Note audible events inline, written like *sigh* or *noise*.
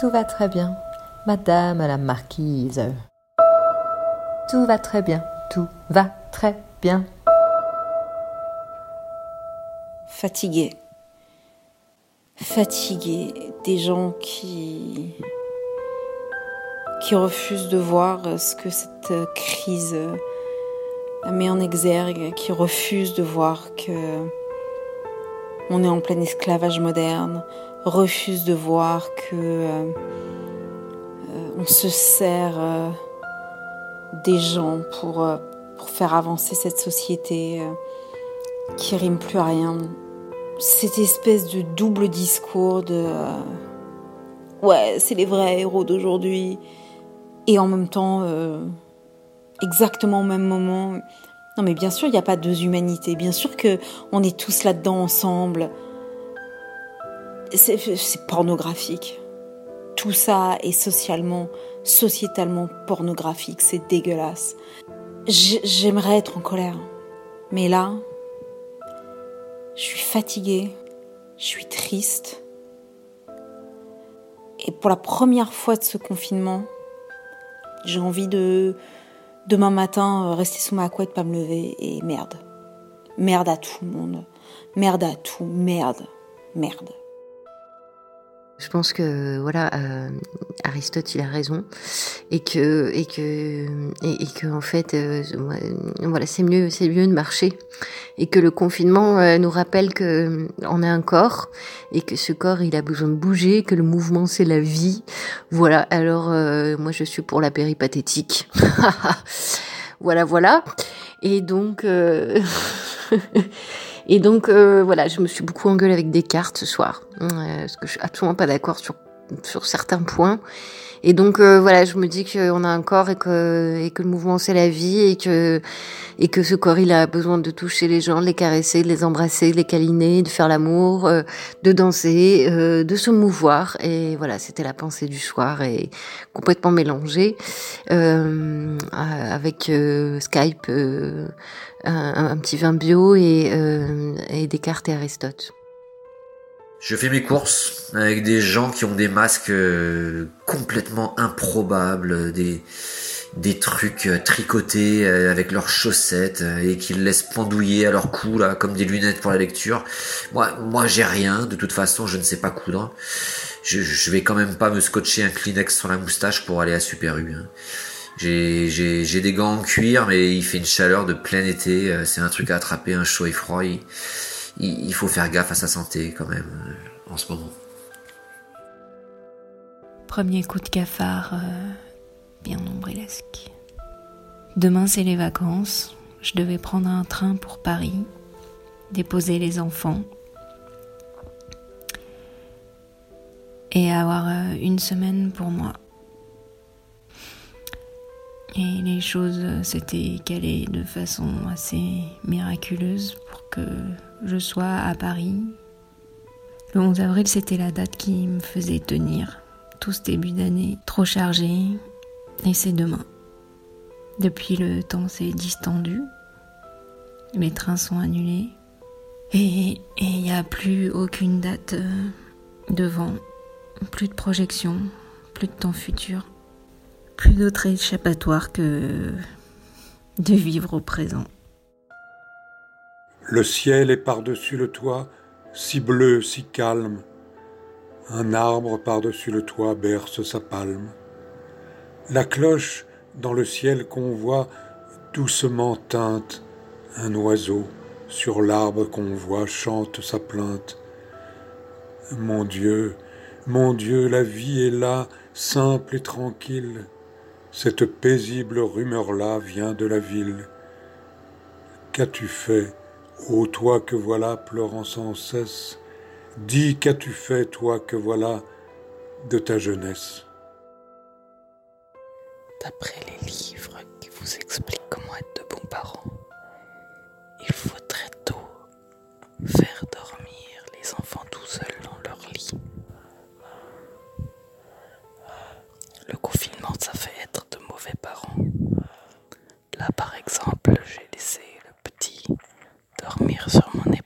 Tout va très bien, Madame la Marquise. Tout va très bien, tout va très bien. Fatigué. Fatigué des gens qui qui refusent de voir ce que cette crise met en exergue, qui refusent de voir que on est en plein esclavage moderne, refusent de voir que euh, euh, on se sert euh, des gens pour, pour faire avancer cette société qui rime plus à rien. Cette espèce de double discours de ouais, c'est les vrais héros d'aujourd'hui et en même temps exactement au même moment non mais bien sûr, il n'y a pas deux humanités. Bien sûr que on est tous là-dedans ensemble. C'est pornographique. Tout ça est socialement, sociétalement pornographique. C'est dégueulasse. J'aimerais être en colère. Mais là, je suis fatiguée. Je suis triste. Et pour la première fois de ce confinement, j'ai envie de, demain matin euh, rester sous ma couette, pas me lever et merde. Merde à tout le monde. Merde à tout. Merde. Merde. Je pense que voilà, euh, Aristote il a raison et que et que et, que en fait euh, voilà c'est mieux c'est mieux de marcher et que le confinement euh, nous rappelle que on a un corps et que ce corps il a besoin de bouger que le mouvement c'est la vie. Voilà alors moi je suis pour la péripathétique *laughs* voilà voilà. Et donc *laughs* Et donc euh, voilà, je me suis beaucoup engueulée avec Descartes ce soir, euh, parce que je suis absolument pas d'accord sur sur certains points. Et donc euh, voilà, je me dis qu'on a un corps et que et que le mouvement c'est la vie et que et que ce corps il a besoin de toucher les gens, de les caresser, de les embrasser, de les câliner, de faire l'amour, euh, de danser, euh, de se mouvoir. Et voilà, c'était la pensée du soir et complètement mélangée avec Skype, un, un, petit vin bio et, et Descartes et Aristote. Je fais mes courses avec des gens qui ont des masques euh, complètement improbables, des, des trucs euh, tricotés euh, avec leurs chaussettes et qu'ils laissent pendouiller à leur cou là comme des lunettes pour la lecture. Moi, moi j'ai rien. De toute façon, je ne sais pas coudre. Je, je vais quand même pas me scotcher un Kleenex sur la moustache pour aller à Super U. Hein. J'ai, j'ai, des gants en cuir, mais il fait une chaleur de plein été. C'est un truc à attraper, un chaud et froid faut faire gaffe à sa santé quand même euh, en ce moment. Premier coup de cafard euh, bien nombrilesque. Demain c'est les vacances. Je devais prendre un train pour Paris, déposer les enfants et avoir euh, une semaine pour moi. Et les choses s'étaient calées de façon assez miraculeuse pour que je sois à Paris. Le 11 avril, c'était la date qui me faisait tenir tout ce début d'année trop chargé. Et c'est demain. Depuis, le temps s'est distendu. Les trains sont annulés. Et il n'y a plus aucune date euh, devant. Plus de projection, plus de temps futur. Plus d'autre échappatoire que de vivre au présent. Le ciel est par-dessus le toit, si bleu, si calme. Un arbre par-dessus le toit berce sa palme. La cloche dans le ciel qu'on voit doucement teinte. Un oiseau sur l'arbre qu'on voit chante sa plainte. Mon Dieu, mon Dieu, la vie est là, simple et tranquille. Cette paisible rumeur-là vient de la ville. Qu'as-tu fait Ô toi que voilà, pleurant sans cesse, dis qu'as-tu fait, toi que voilà, de ta jeunesse? D'après les livres qui vous expliquent comment être de bons parents, il faut très tôt faire dormir les enfants tout seuls dans leur lit. Le confinement, ça fait être de mauvais parents. Là, par exemple, j'ai laissé dormir sur mon épaule.